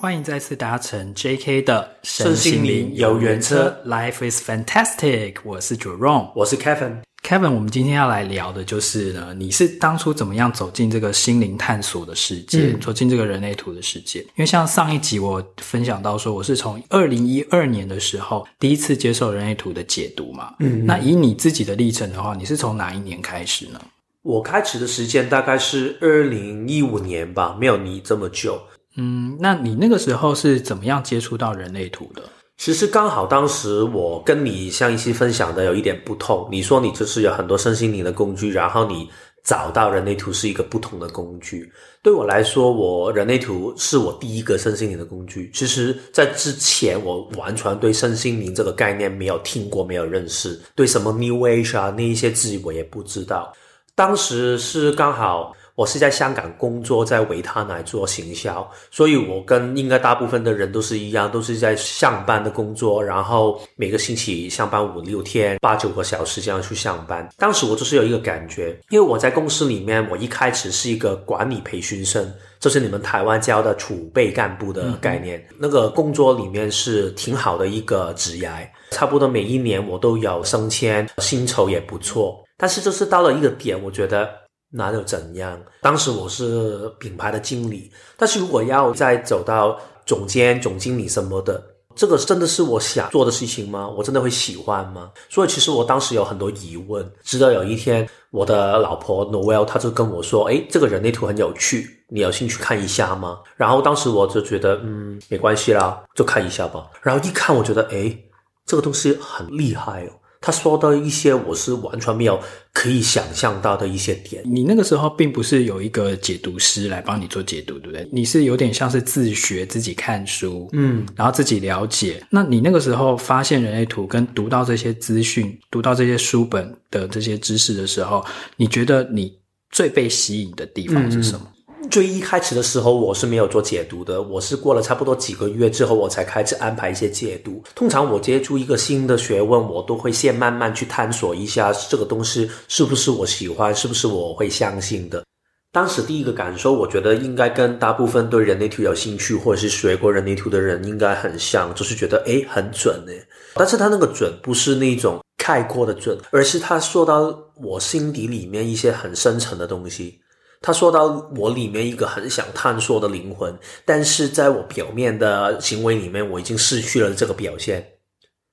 欢迎再次搭乘 JK 的身心灵游园车，Life is fantastic。我是 Jerome，我是 Kevin。Kevin，我们今天要来聊的就是呢，你是当初怎么样走进这个心灵探索的世界，嗯、走进这个人类图的世界？因为像上一集我分享到说，我是从二零一二年的时候第一次接受人类图的解读嘛。嗯，那以你自己的历程的话，你是从哪一年开始呢？我开始的时间大概是二零一五年吧，没有你这么久。嗯，那你那个时候是怎么样接触到人类图的？其实刚好当时我跟你上一期分享的有一点不同。你说你就是有很多身心灵的工具，然后你找到人类图是一个不同的工具。对我来说，我人类图是我第一个身心灵的工具。其实，在之前我完全对身心灵这个概念没有听过，没有认识，对什么 New Age 啊那一些字我也不知道。当时是刚好。我是在香港工作，在维他奶做行销，所以我跟应该大部分的人都是一样，都是在上班的工作，然后每个星期上班五六天，八九个小时这样去上班。当时我就是有一个感觉，因为我在公司里面，我一开始是一个管理培训生，这是你们台湾教的储备干部的概念，嗯、那个工作里面是挺好的一个职业，差不多每一年我都有升迁，薪酬也不错。但是就是到了一个点，我觉得。那又怎样？当时我是品牌的经理，但是如果要再走到总监、总经理什么的，这个真的是我想做的事情吗？我真的会喜欢吗？所以其实我当时有很多疑问。直到有一天，我的老婆 Noel 她就跟我说：“诶，这个人类图很有趣，你有兴趣看一下吗？”然后当时我就觉得，嗯，没关系啦，就看一下吧。然后一看，我觉得，诶，这个东西很厉害哦。他说到一些我是完全没有可以想象到的一些点。你那个时候并不是有一个解读师来帮你做解读，对不对？你是有点像是自学，自己看书，嗯，然后自己了解。那你那个时候发现人类图跟读到这些资讯、读到这些书本的这些知识的时候，你觉得你最被吸引的地方是什么？嗯最一开始的时候，我是没有做解读的。我是过了差不多几个月之后，我才开始安排一些解读。通常我接触一个新的学问，我都会先慢慢去探索一下这个东西是不是我喜欢，是不是我会相信的。当时第一个感受，我觉得应该跟大部分对人类图有兴趣或者是学过人类图的人应该很像，就是觉得诶很准诶。但是他那个准不是那种概括的准，而是他说到我心底里面一些很深层的东西。他说到我里面一个很想探索的灵魂，但是在我表面的行为里面，我已经失去了这个表现，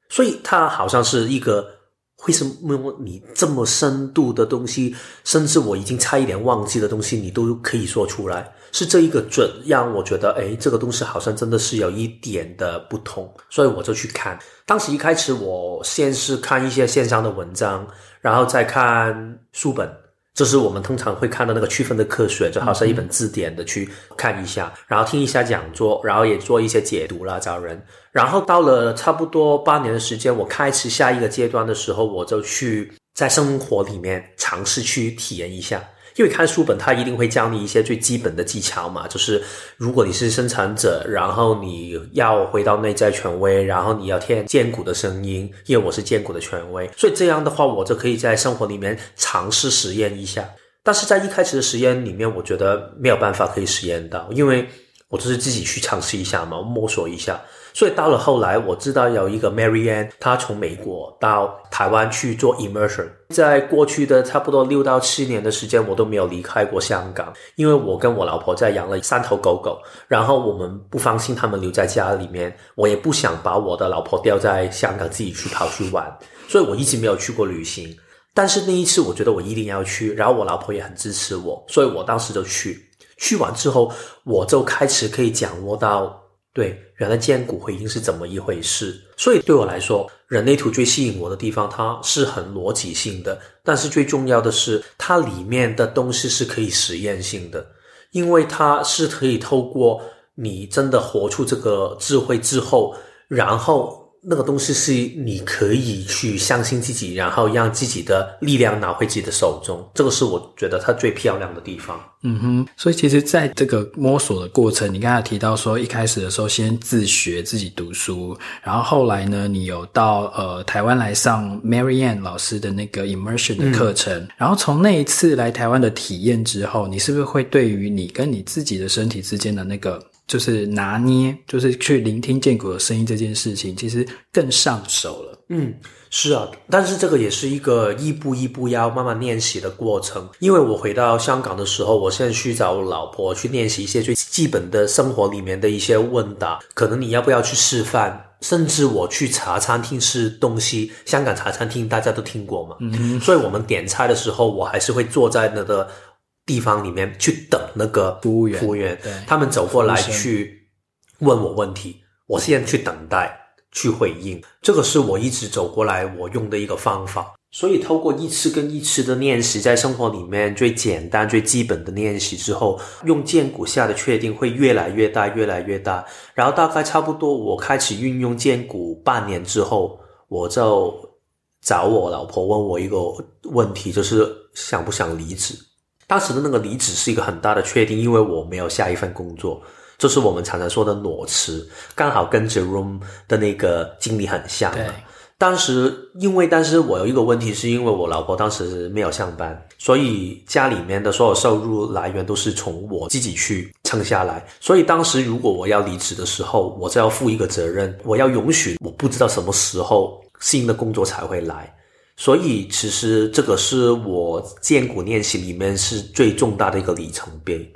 所以他好像是一个为什么你这么深度的东西，甚至我已经差一点忘记的东西，你都可以说出来，是这一个准让我觉得，诶，这个东西好像真的是有一点的不同，所以我就去看。当时一开始，我先是看一些线上的文章，然后再看书本。这是我们通常会看到那个区分的科学，就好像一本字典的去看一下，然后听一下讲座，然后也做一些解读啦，找人。然后到了差不多八年的时间，我开始下一个阶段的时候，我就去在生活里面尝试去体验一下。因为看书本，它一定会教你一些最基本的技巧嘛，就是如果你是生产者，然后你要回到内在权威，然后你要听荐骨的声音，因为我是荐骨的权威，所以这样的话，我就可以在生活里面尝试实验一下。但是在一开始的实验里面，我觉得没有办法可以实验到，因为我就是自己去尝试一下嘛，摸索一下。所以到了后来，我知道有一个 Marianne，她从美国到台湾去做 immersion。在过去的差不多六到七年的时间，我都没有离开过香港，因为我跟我老婆在养了三头狗狗，然后我们不放心他们留在家里面，我也不想把我的老婆丢在香港自己去跑去玩，所以我一直没有去过旅行。但是那一次，我觉得我一定要去，然后我老婆也很支持我，所以我当时就去。去完之后，我就开始可以掌握到。对，原来见骨回音是怎么一回事？所以对我来说，人类图最吸引我的地方，它是很逻辑性的。但是最重要的是，它里面的东西是可以实验性的，因为它是可以透过你真的活出这个智慧之后，然后那个东西是你可以去相信自己，然后让自己的力量拿回自己的手中，这个是我觉得它最漂亮的地方。嗯哼，所以其实在这个摸索的过程，你刚才提到说，一开始的时候先自学自己读书，然后后来呢，你有到呃台湾来上 Marianne 老师的那个 Immersion 的课程，嗯、然后从那一次来台湾的体验之后，你是不是会对于你跟你自己的身体之间的那个就是拿捏，就是去聆听建国的声音这件事情，其实更上手了？嗯。是啊，但是这个也是一个一步一步要慢慢练习的过程。因为我回到香港的时候，我现在去找我老婆去练习一些最基本的生活里面的一些问答。可能你要不要去示范？甚至我去茶餐厅吃东西，香港茶餐厅大家都听过嘛。嗯，所以我们点菜的时候，我还是会坐在那个地方里面去等那个服务员，服务员，他们走过来去问我问题，我现在去等待。去回应，这个是我一直走过来我用的一个方法。所以透过一次跟一次的练习，在生活里面最简单、最基本的练习之后，用剑骨下的确定会越来越大、越来越大。然后大概差不多我开始运用剑骨半年之后，我就找我老婆问我一个问题，就是想不想离职。当时的那个离职是一个很大的确定，因为我没有下一份工作。这是我们常常说的裸辞，刚好跟 Jerome 的那个经历很像。对，当时因为，但是我有一个问题，是因为我老婆当时没有上班，所以家里面的所有收入来源都是从我自己去撑下来。所以当时如果我要离职的时候，我就要负一个责任，我要允许我不知道什么时候新的工作才会来。所以其实这个是我建股练习里面是最重大的一个里程碑。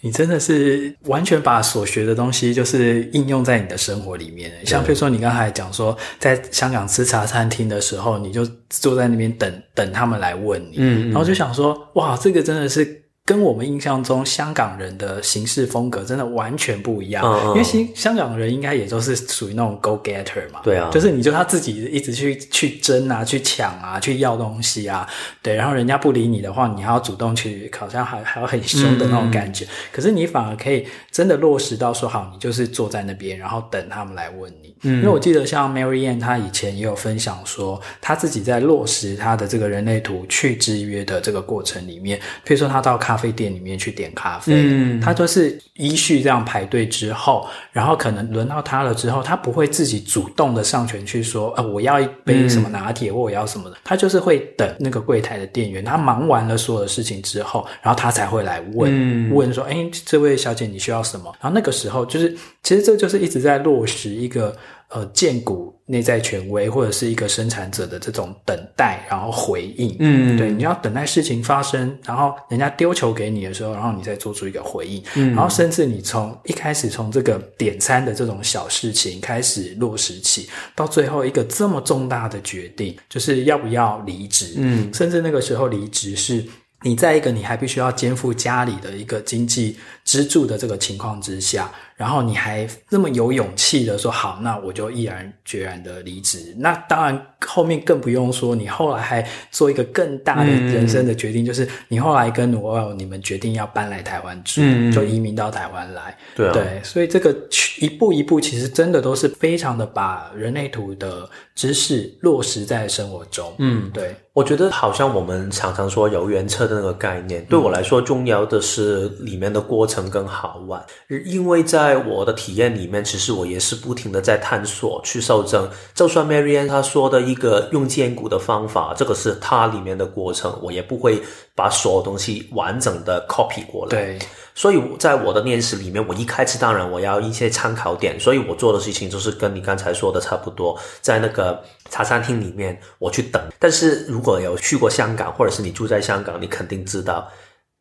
你真的是完全把所学的东西，就是应用在你的生活里面。像比如说，你刚才讲说，在香港吃茶餐厅的时候，你就坐在那边等等他们来问你，嗯，然后就想说，哇，这个真的是。跟我们印象中香港人的行事风格真的完全不一样，嗯嗯，因为香香港人应该也都是属于那种 go getter 嘛，对啊，就是你就他自己一直去去争啊，去抢啊，去要东西啊，对，然后人家不理你的话，你还要主动去，好像还还要很凶的那种感觉，可是你反而可以真的落实到说好，你就是坐在那边，然后等他们来问你，嗯，因为我记得像 Mary Anne 她以前也有分享说，她自己在落实她的这个人类图去制约的这个过程里面，譬如说她到咖咖啡店里面去点咖啡，嗯，他都是依序这样排队之后，然后可能轮到他了之后，他不会自己主动的上前去说，呃，我要一杯什么拿铁，或我要什么的，他就是会等那个柜台的店员，他忙完了所有的事情之后，然后他才会来问，问说，哎，这位小姐你需要什么？然后那个时候就是，其实这就是一直在落实一个。呃，建骨内在权威或者是一个生产者的这种等待，然后回应，嗯，对，你要等待事情发生，然后人家丢球给你的时候，然后你再做出一个回应，嗯，然后甚至你从一开始从这个点餐的这种小事情开始落实起，到最后一个这么重大的决定，就是要不要离职，嗯，甚至那个时候离职是。你在一个你还必须要肩负家里的一个经济支柱的这个情况之下，然后你还那么有勇气的说好，那我就毅然决然的离职。那当然后面更不用说，你后来还做一个更大的人生的决定，嗯、就是你后来跟罗尔你们决定要搬来台湾住，嗯、就移民到台湾来。对、啊、对，所以这个一步一步其实真的都是非常的把人类图的知识落实在生活中。嗯，对。我觉得好像我们常常说游园车的那个概念，对我来说重要的是里面的过程更好玩。因为在我的体验里面，其实我也是不停的在探索去受证。就算 Marianne 她说的一个用荐骨的方法，这个是它里面的过程，我也不会把所有东西完整的 copy 过来。对。所以在我的练习里面，我一开始当然我要一些参考点，所以我做的事情就是跟你刚才说的差不多，在那个茶餐厅里面我去等。但是如果有去过香港，或者是你住在香港，你肯定知道，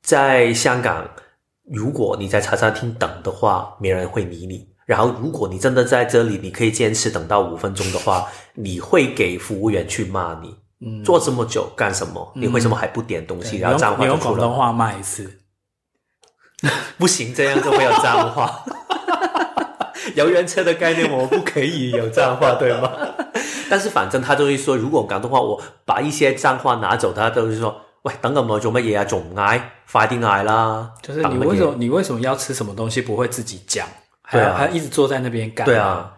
在香港，如果你在茶餐厅等的话，没人会理你。然后如果你真的在这里，你可以坚持等到五分钟的话，你会给服务员去骂你，嗯，做这么久干什么？你为什么还不点东西？嗯、然后脏话用广东话骂一次。不行，这样就会有脏话。游园车的概念，我们不可以有脏话，对吗？但是反正他就会说，如果广东话我把一些脏话拿走，他都是说：“喂，等咁耐做乜嘢啊？仲唔嗌？快啲嗌啦！”就是你为什么你为什么要吃什么东西不会自己讲？对啊，还一直坐在那边干？对啊。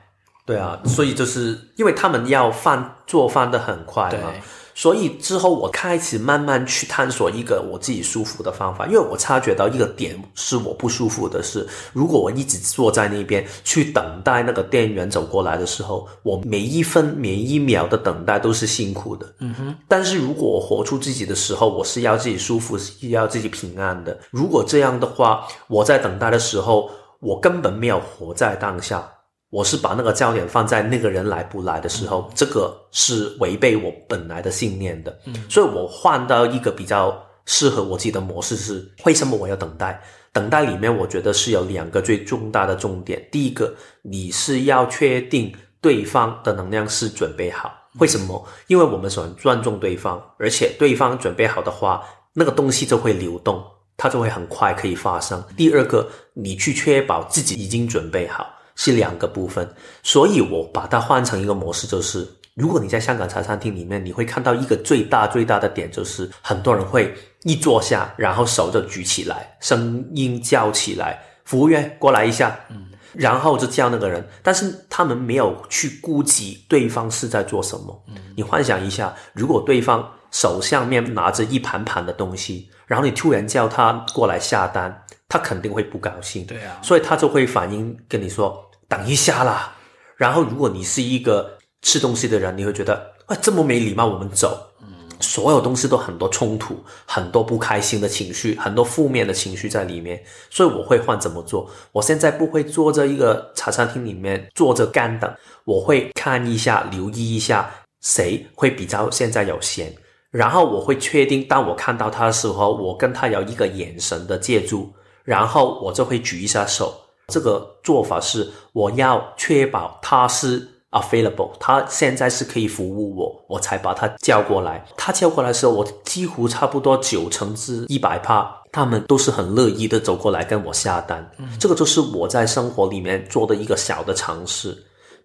对啊，所以就是因为他们要饭做饭的很快嘛。所以之后，我开始慢慢去探索一个我自己舒服的方法，因为我察觉到一个点是我不舒服的是，如果我一直坐在那边去等待那个店员走过来的时候，我每一分每一秒的等待都是辛苦的。嗯哼。但是如果我活出自己的时候，我是要自己舒服，是要自己平安的。如果这样的话，我在等待的时候，我根本没有活在当下。我是把那个焦点放在那个人来不来的时候，嗯、这个是违背我本来的信念的。嗯，所以我换到一个比较适合我自己的模式是：为什么我要等待？等待里面，我觉得是有两个最重大的重点。第一个，你是要确定对方的能量是准备好。为什么？因为我们喜欢尊重对方，而且对方准备好的话，那个东西就会流动，它就会很快可以发生。第二个，你去确保自己已经准备好。是两个部分，所以我把它换成一个模式，就是如果你在香港茶餐厅里面，你会看到一个最大最大的点，就是很多人会一坐下，然后手就举起来，声音叫起来，服务员过来一下，嗯，然后就叫那个人，但是他们没有去顾及对方是在做什么。嗯，你幻想一下，如果对方手上面拿着一盘盘的东西，然后你突然叫他过来下单，他肯定会不高兴，对啊，所以他就会反应跟你说。等一下啦，然后如果你是一个吃东西的人，你会觉得，哇，这么没礼貌，我们走。嗯，所有东西都很多冲突，很多不开心的情绪，很多负面的情绪在里面，所以我会换怎么做。我现在不会坐在一个茶餐厅里面坐着干等，我会看一下，留意一下谁会比较现在有闲，然后我会确定，当我看到他的时候，我跟他有一个眼神的接触，然后我就会举一下手。这个做法是，我要确保他是 available，他现在是可以服务我，我才把他叫过来。他叫过来的时候，我几乎差不多九成至一百趴，他们都是很乐意的走过来跟我下单。嗯，这个就是我在生活里面做的一个小的尝试。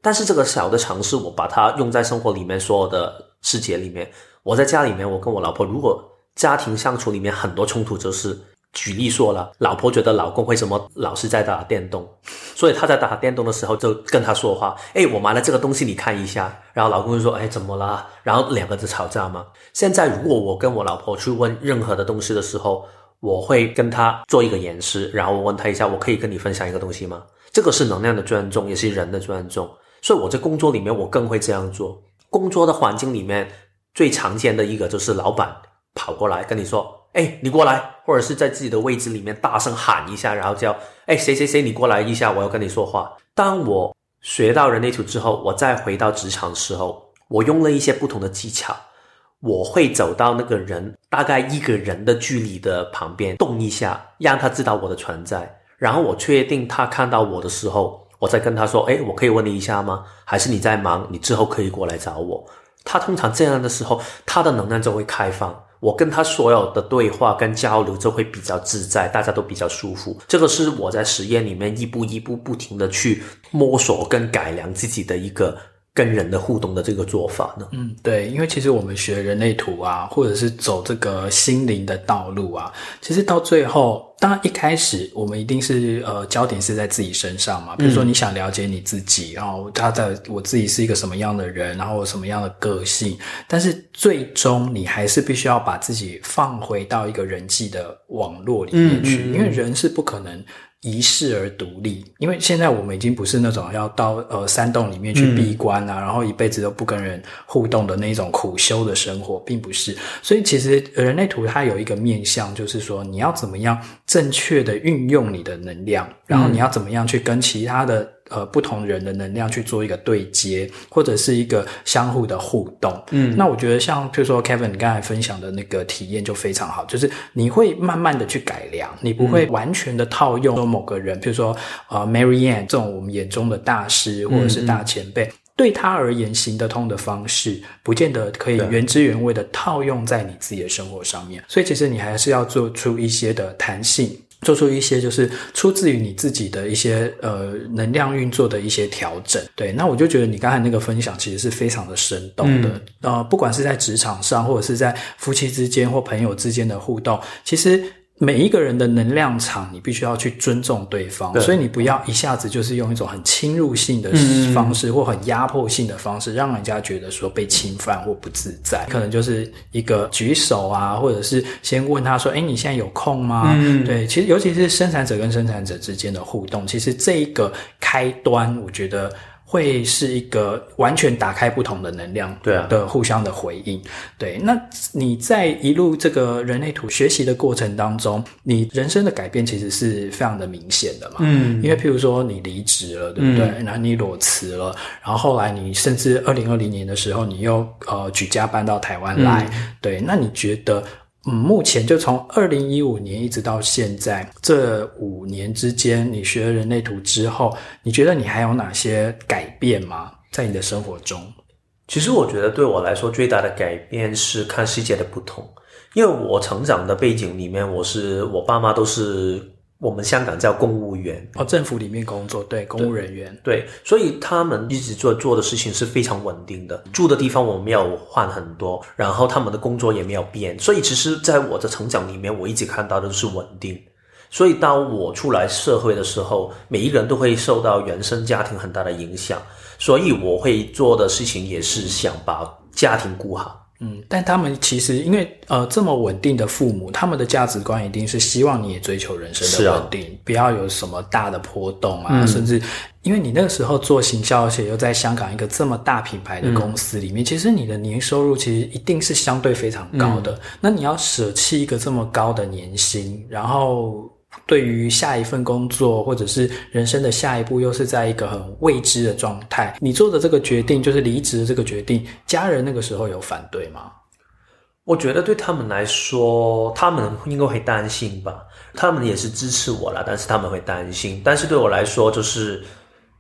但是这个小的尝试，我把它用在生活里面所有的世界里面。我在家里面，我跟我老婆，如果家庭相处里面很多冲突，就是。举例说了，老婆觉得老公为什么老是在打电动，所以他在打电动的时候就跟他说话，诶，我买了这个东西，你看一下。然后老公就说，诶，怎么了？然后两个人吵架嘛。现在如果我跟我老婆去问任何的东西的时候，我会跟他做一个演示，然后我问他一下，我可以跟你分享一个东西吗？这个是能量的尊重，也是人的尊重。所以我在工作里面，我更会这样做。工作的环境里面最常见的一个就是老板跑过来跟你说。哎，你过来，或者是在自己的位置里面大声喊一下，然后叫，哎，谁谁谁，你过来一下，我要跟你说话。当我学到人类图之后，我再回到职场的时候，我用了一些不同的技巧，我会走到那个人大概一个人的距离的旁边动一下，让他知道我的存在，然后我确定他看到我的时候，我再跟他说，哎，我可以问你一下吗？还是你在忙？你之后可以过来找我。他通常这样的时候，他的能量就会开放。我跟他所有的对话跟交流就会比较自在，大家都比较舒服。这个是我在实验里面一步一步不停的去摸索跟改良自己的一个跟人的互动的这个做法呢。嗯，对，因为其实我们学人类图啊，或者是走这个心灵的道路啊，其实到最后。当然，一开始我们一定是呃焦点是在自己身上嘛。比如说，你想了解你自己，然后他的我自己是一个什么样的人，然后什么样的个性。但是最终你还是必须要把自己放回到一个人际的网络里面去，因为人是不可能。遗世而独立，因为现在我们已经不是那种要到呃山洞里面去闭关啊，嗯、然后一辈子都不跟人互动的那种苦修的生活，并不是。所以其实人类图它有一个面向，就是说你要怎么样正确的运用你的能量，然后你要怎么样去跟其他的。呃，不同人的能量去做一个对接，或者是一个相互的互动。嗯，那我觉得像譬如说 Kevin 你刚才分享的那个体验就非常好，就是你会慢慢的去改良，你不会完全的套用说某个人，嗯、譬如说呃 Mary Ann 这种我们眼中的大师或者是大前辈，嗯嗯对他而言行得通的方式，不见得可以原汁原味的套用在你自己的生活上面。所以其实你还是要做出一些的弹性。做出一些就是出自于你自己的一些呃能量运作的一些调整，对，那我就觉得你刚才那个分享其实是非常的生动的，嗯、呃，不管是在职场上或者是在夫妻之间或朋友之间的互动，其实每一个人的能量场，你必须要去尊重对方，对，所以你不要一下子就是用一种很侵入性的方式，嗯、或很压迫性的方式，让人家觉得说被侵犯或不自在。可能就是一个举手啊，或者是先问他说：“哎，你现在有空吗？”嗯，对，其实尤其是生产者跟生产者之间的互动，其实这一个开端，我觉得。会是一个完全打开不同的能量，对啊，的互相的回应，对。那你在一路这个人类图学习的过程当中，你人生的改变其实是非常的明显的嘛，嗯。因为譬如说你离职了，对不对？然后你裸辞了，然后后来你甚至二零二零年的时候，你又呃举家搬到台湾来，对。那你觉得？嗯，目前就从二零一五年一直到现在这五年之间，你学了人类图之后，你觉得你还有哪些改变吗？在你的生活中？其实我觉得对我来说最大的改变是看世界的不同，因为我成长的背景里面，我是我爸妈都是。我们香港叫公务员哦，政府里面工作，对，公务人员，对，所以他们一直做做的事情是非常稳定的，住的地方我没有换很多，然后他们的工作也没有变，所以其实在我的成长里面，我一直看到的是稳定。所以当我出来社会的时候，每一个人都会受到原生家庭很大的影响，所以我会做的事情也是想把家庭顾好。嗯，但他们其实因为呃这么稳定的父母，他们的价值观一定是希望你也追求人生的稳定，啊、不要有什么大的波动啊，嗯、甚至因为你那个时候做行销，而且又在香港一个这么大品牌的公司里面，嗯、其实你的年收入其实一定是相对非常高的。嗯、那你要舍弃一个这么高的年薪，然后。对于下一份工作，或者是人生的下一步，又是在一个很未知的状态。你做的这个决定，就是离职的这个决定，家人那个时候有反对吗？我觉得对他们来说，他们应该会担心吧。他们也是支持我啦，但是他们会担心。但是对我来说，就是。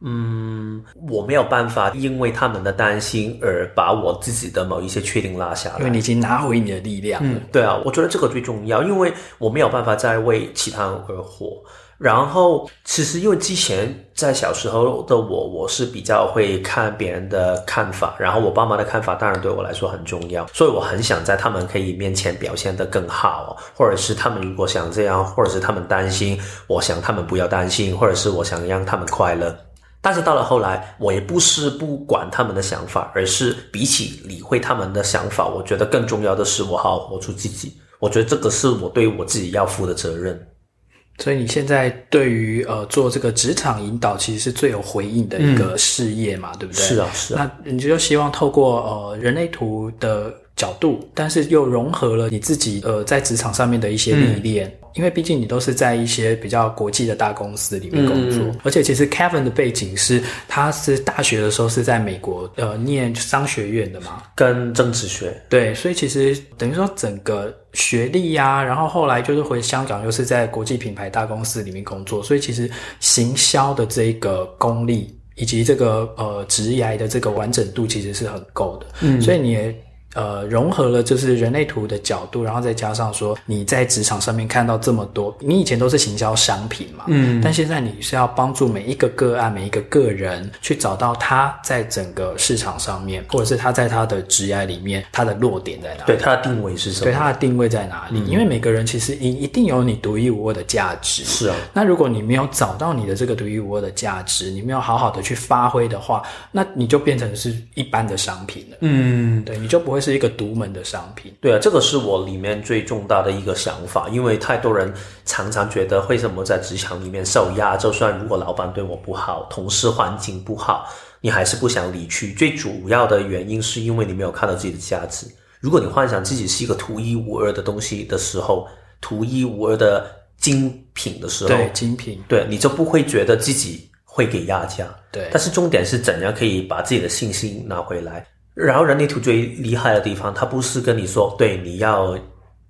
嗯，我没有办法因为他们的担心而把我自己的某一些确定拉下来，因为你已经拿回你的力量。嗯，对啊，我觉得这个最重要，因为我没有办法再为其他人而活。然后，其实因为之前在小时候的我，我是比较会看别人的看法，然后我爸妈的看法当然对我来说很重要，所以我很想在他们可以面前表现得更好，或者是他们如果想这样，或者是他们担心，我想他们不要担心，或者是我想让他们快乐。但是到了后来，我也不是不管他们的想法，而是比起理会他们的想法，我觉得更重要的是我好好活出自己。我觉得这个是我对我自己要负的责任。所以你现在对于呃做这个职场引导，其实是最有回应的一个事业嘛，嗯、对不对？是啊，是啊。那你就希望透过呃人类图的角度，但是又融合了你自己呃在职场上面的一些历练。嗯因为毕竟你都是在一些比较国际的大公司里面工作，嗯、而且其实 Kevin 的背景是，他是大学的时候是在美国呃念商学院的嘛，跟政治学。对，所以其实等于说整个学历呀、啊，然后后来就是回香港，又是在国际品牌大公司里面工作，所以其实行销的这个功力以及这个呃职涯的这个完整度其实是很够的。嗯，所以你也。呃，融合了就是人类图的角度，然后再加上说你在职场上面看到这么多，你以前都是行销商品嘛，嗯，但现在你是要帮助每一个个案、每一个个人去找到他在整个市场上面，或者是他在他的职业里面他的弱点在哪里？对，他的定位是什么？对，他的定位在哪里？嗯，因为每个人其实一一定有你独一无二的价值。是啊，那如果你没有找到你的这个独一无二的价值，你没有好好的去发挥的话，那你就变成是一般的商品了。嗯，对，你就不会。是一个独门的商品，对啊，这个是我里面最重大的一个想法，因为太多人常常觉得为什么在职场里面受压，就算如果老板对我不好，同事环境不好，你还是不想离去。最主要的原因是因为你没有看到自己的价值。如果你幻想自己是一个独一无二的东西的时候，独一无二的精品的时候，对，精品，对，你就不会觉得自己会给压价。对，但是重点是怎样可以把自己的信心拿回来。然后人类图最厉害的地方，它不是跟你说，对，你要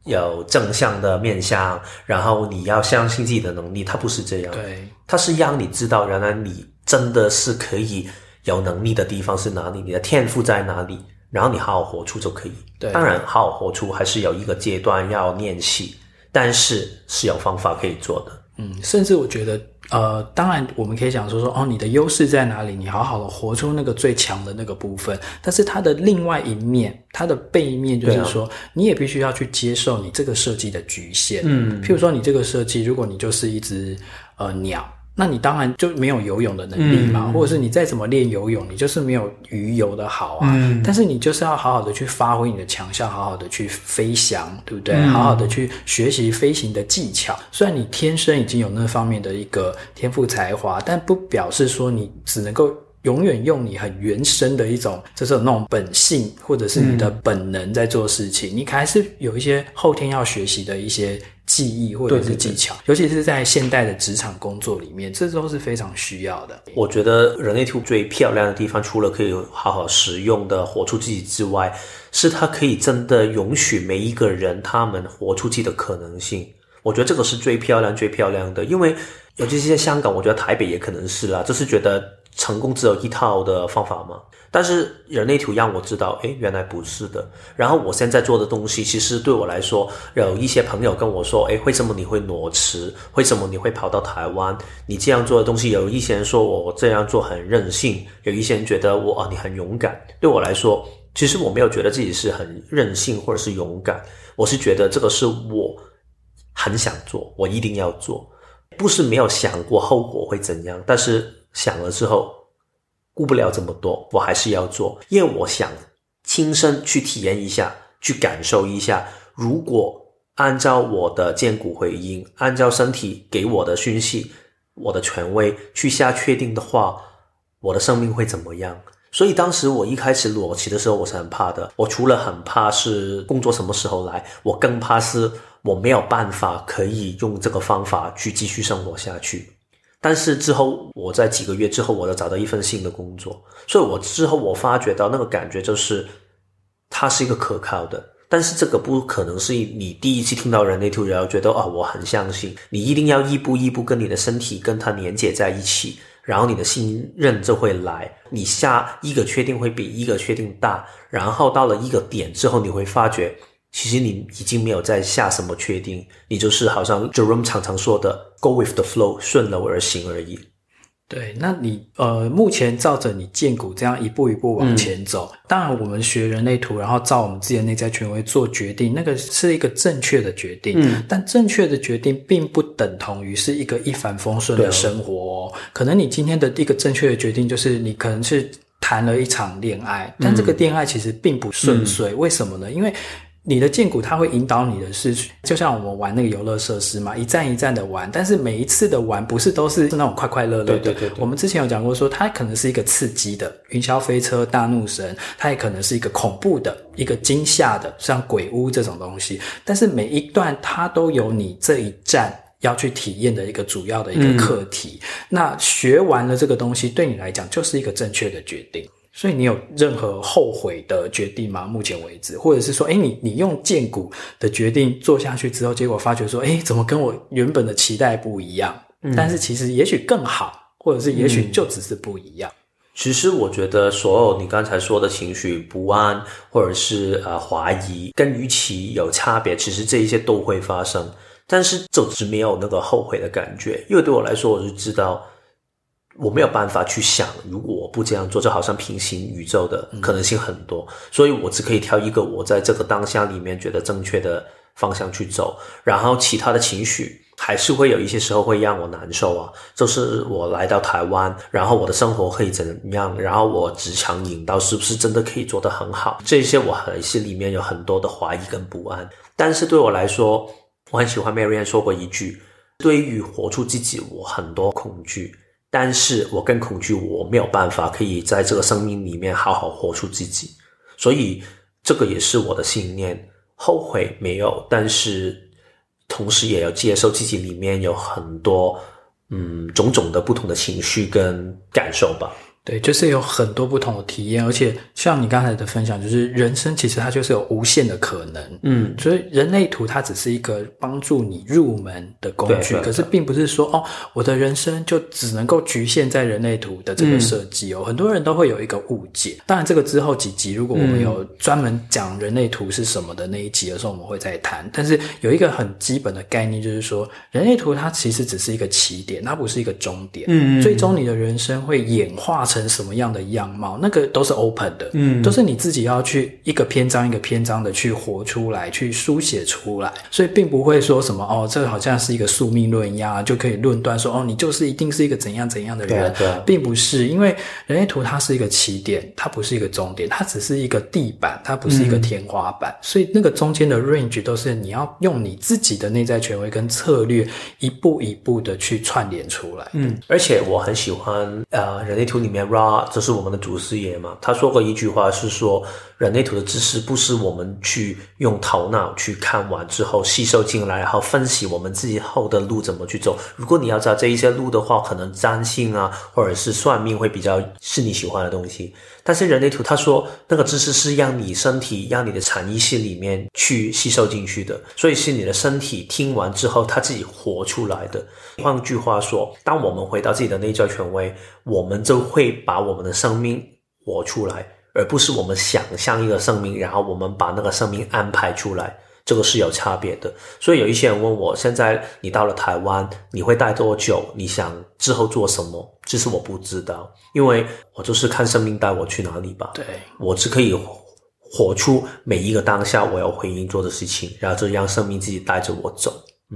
有正向的面向，然后你要相信自己的能力，它不是这样。对，它是让你知道，原来你真的是可以有能力的地方是哪里，你的天赋在哪里，然后你好好活出就可以。对，当然好好活出还是有一个阶段要练习，但是是有方法可以做的。嗯，甚至我觉得呃，当然我们可以讲说说哦，你的优势在哪里？你好好的活出那个最强的那个部分。但是它的另外一面，它的背面就是说，啊、你也必须要去接受你这个设计的局限。嗯，譬如说你这个设计，如果你就是一只呃鸟。那你当然就没有游泳的能力嘛，嗯、或者是你再怎么练游泳，你就是没有鱼游的好啊。嗯、但是你就是要好好的去发挥你的强项，好好的去飞翔，对不对？嗯、好好的去学习飞行的技巧。虽然你天生已经有那方面的一个天赋才华，但不表示说你只能够永远用你很原生的一种，就是那种本性或者是你的本能在做事情。嗯、你还是有一些后天要学习的一些。技艺或者是技巧，尤其是在现代的职场工作里面，这都是非常需要的。我觉得人类图最漂亮的地方，除了可以好好使用的活出自己之外，是它可以真的允许每一个人他们活出自己的可能性。我觉得这个是最漂亮、最漂亮的，因为尤其是在香港，我觉得台北也可能是啦，就是觉得成功只有一套的方法吗。但是人类图让我知道，诶，原来不是的。然后我现在做的东西，其实对我来说，有一些朋友跟我说，诶，为什么你会裸辞？为什么你会跑到台湾？你这样做的东西，有一些人说我这样做很任性，有一些人觉得我啊，你很勇敢。对我来说，其实我没有觉得自己是很任性或者是勇敢，我是觉得这个是我很想做，我一定要做，不是没有想过后果会怎样，但是想了之后。顾不了这么多，我还是要做，因为我想亲身去体验一下，去感受一下。如果按照我的荐骨回应，按照身体给我的讯息，我的权威去下确定的话，我的生命会怎么样？所以当时我一开始裸辞的时候，我是很怕的。我除了很怕是工作什么时候来，我更怕是我没有办法可以用这个方法去继续生活下去。但是之后，我在几个月之后，我又找到一份新的工作，所以我之后我发觉到那个感觉就是，它是一个可靠的。但是这个不可能是你第一次听到人类图，然后觉得啊、哦，我很相信。你一定要一步一步跟你的身体跟它连接在一起，然后你的信任就会来。你下一个确定会比一个确定大，然后到了一个点之后，你会发觉。其实你已经没有在下什么确定，你就是好像 Jerome 常常说的 “go with the flow”，顺流而行而已。对，那你呃，目前照着你建股这样一步一步往前走，嗯、当然我们学人类图，然后照我们自己的内在权威做决定，那个是一个正确的决定。嗯，但正确的决定并不等同于是一个一帆风顺的生活哦。可能你今天的一个正确的决定就是你可能是谈了一场恋爱，但这个恋爱其实并不顺遂。嗯、为什么呢？因为你的荐骨它会引导你的事情，就像我们玩那个游乐设施嘛，一站一站的玩。但是每一次的玩不是都是那种快快乐乐的。对对对对。我们之前有讲过说，它可能是一个刺激的云霄飞车、大怒神，它也可能是一个恐怖的、一个惊吓的，像鬼屋这种东西。但是每一段它都有你这一站要去体验的一个主要的一个课题。嗯、那学完了这个东西，对你来讲就是一个正确的决定。所以你有任何后悔的决定吗？目前为止，或者是说，哎，你你用荐股的决定做下去之后，结果发觉说，哎，怎么跟我原本的期待不一样？嗯，但是其实也许更好，或者是也许就只是不一样。嗯，其实我觉得，所有你刚才说的情绪不安，或者是呃怀疑，跟预期有差别，其实这一些都会发生，但是就是没有那个后悔的感觉，因为对我来说，我就知道。我没有办法去想，如果我不这样做，就好像平行宇宙的可能性很多，嗯、所以我只可以挑一个我在这个当下里面觉得正确的方向去走，然后其他的情绪还是会有一些时候会让我难受啊。就是我来到台湾，然后我的生活可以怎样，然后我职场引导是不是真的可以做得很好，这些我还是里面有很多的怀疑跟不安。但是对我来说，我很喜欢 Marianne 说过一句：对于活出自己，我很多恐惧。但是我更恐惧，我没有办法可以在这个生命里面好好活出自己，所以这个也是我的信念。后悔没有，但是同时也要接受自己里面有很多嗯种种的不同的情绪跟感受吧。对，就是有很多不同的体验，而且像你刚才的分享，就是人生其实它就是有无限的可能。嗯，所以人类图它只是一个帮助你入门的工具，可是并不是说哦，我的人生就只能够局限在人类图的这个设计哦。嗯、很多人都会有一个误解。当然，这个之后几集如果我们有专门讲人类图是什么的那一集的时候，我们会再谈。但是有一个很基本的概念，就是说人类图它其实只是一个起点，它不是一个终点。嗯，最终你的人生会演化成。成什么样的样貌，那个都是 open 的，嗯，都是你自己要去一个篇章一个篇章的去活出来，去书写出来，所以并不会说什么哦，这个好像是一个宿命论一样，就可以论断说哦，你就是一定是一个怎样怎样的人，对，对，并不是，因为人类图它是一个起点，它不是一个终点，它只是一个地板，它不是一个天花板，嗯，所以那个中间的 range 都是你要用你自己的内在权威跟策略，一步一步的去串联出来。嗯，而且我很喜欢呃人类图里面。Ra，这是我们的祖师爷嘛？他说过一句话，是说人类图的知识不是我们去用头脑去看完之后吸收进来，然后分析我们自己后的路怎么去走。如果你要知道这一些路的话，可能占星啊，或者是算命会比较是你喜欢的东西。但是人类图他说那个知识是让你身体、让你的潜意识里面去吸收进去的，所以是你的身体听完之后他自己活出来的。换句话说，当我们回到自己的内在权威，我们就会把我们的生命活出来，而不是我们想象一个生命，然后我们把那个生命安排出来。这个是有差别的，所以有一些人问我，现在你到了台湾，你会待多久？你想之后做什么？其实我不知道，因为我就是看生命带我去哪里吧。对，我只可以活出每一个当下我要回应做的事情，然后就让生命自己带着我走。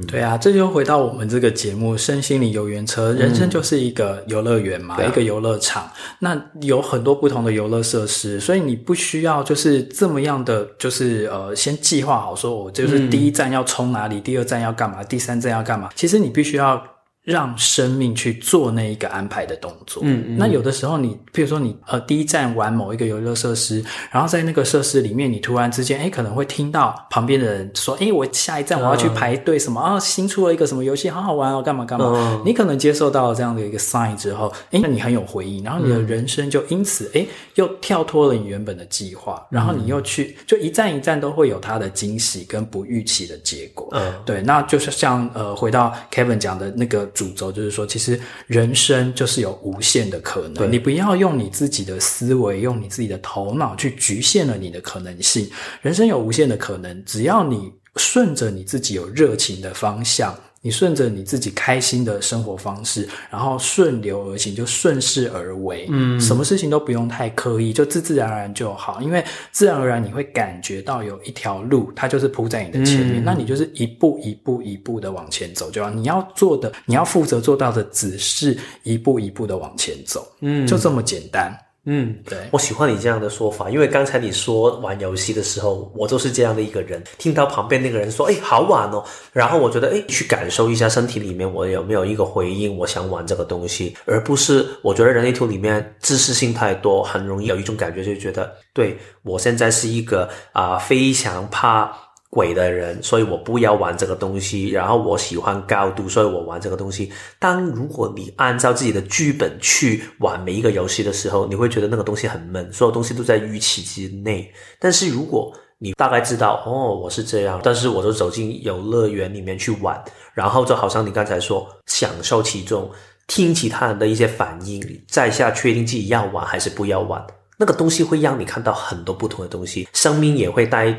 对啊，这就回到我们这个节目《身心灵游园车》，人生就是一个游乐园嘛，嗯、一个游乐场。那有很多不同的游乐设施，所以你不需要就是这么样的，就是呃，先计划好说，我就是第一站要冲哪里，嗯、第二站要干嘛，第三站要干嘛。其实你必须要。让生命去做那一个安排的动作。嗯，嗯，那有的时候你，譬如说你呃第一站玩某一个游乐设施，然后在那个设施里面，你突然之间，哎可能会听到旁边的人说，哎我下一站我要去排队什么啊、哦，新出了一个什么游戏，好好玩哦，干嘛干嘛。嗯、你可能接受到了这样的一个 sign 之后，哎那你很有回应，然后你的人生就因此诶又跳脱了你原本的计划，然后你又去，就一站一站都会有它的惊喜跟不预期的结果。嗯，对，那就是像呃回到 Kevin 讲的那个。主轴就是说，其实人生就是有无限的可能。你不要用你自己的思维，用你自己的头脑去局限了你的可能性。人生有无限的可能，只要你顺着你自己有热情的方向。你顺着你自己开心的生活方式，然后顺流而行，就顺势而为。嗯，什么事情都不用太刻意，就自自然然就好。因为自然而然你会感觉到有一条路，它就是铺在你的前面，嗯、那你就是一步一步一步的往前走就好。你要做的，你要负责做到的，只是一步一步的往前走。嗯，就这么简单。嗯，对，我喜欢你这样的说法，因为刚才你说玩游戏的时候，我就是这样的一个人。听到旁边那个人说：“哎，好玩哦。”然后我觉得：“哎，去感受一下身体里面我有没有一个回应，我想玩这个东西，而不是我觉得人类图里面知识性太多，很容易有一种感觉，就觉得对我现在是一个啊、呃、非常怕。”鬼的人，所以我不要玩这个东西。然后我喜欢高度，所以我玩这个东西。当如果你按照自己的剧本去玩每一个游戏的时候，你会觉得那个东西很闷，所有东西都在预期之内。但是如果你大概知道，哦，我是这样，但是我就走进游乐园里面去玩，然后就好像你刚才说，享受其中，听其他人的一些反应，在下确定自己要玩还是不要玩。那个东西会让你看到很多不同的东西，生命也会带。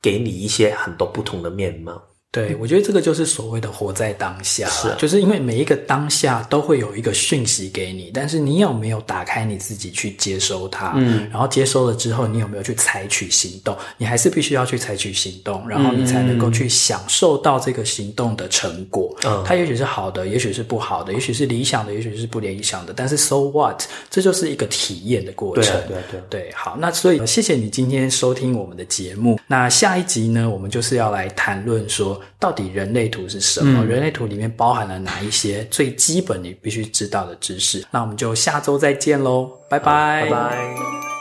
给你一些很多不同的面貌。对，我觉得这个就是所谓的活在当下，是，就是因为每一个当下都会有一个讯息给你，但是你有没有打开你自己去接收它？嗯，然后接收了之后，你有没有去采取行动？你还是必须要去采取行动，然后你才能够去享受到这个行动的成果。嗯，它也许是好的，也许是不好的，也许是理想的，也许是不理想的，但是 so what？这就是一个体验的过程。对对对对，好，那所以谢谢你今天收听我们的节目。那下一集呢，我们就是要来谈论说。到底人类图是什么？嗯、人类图里面包含了哪一些最基本你必须知道的知识？那我们就下周再见喽，拜拜，拜拜。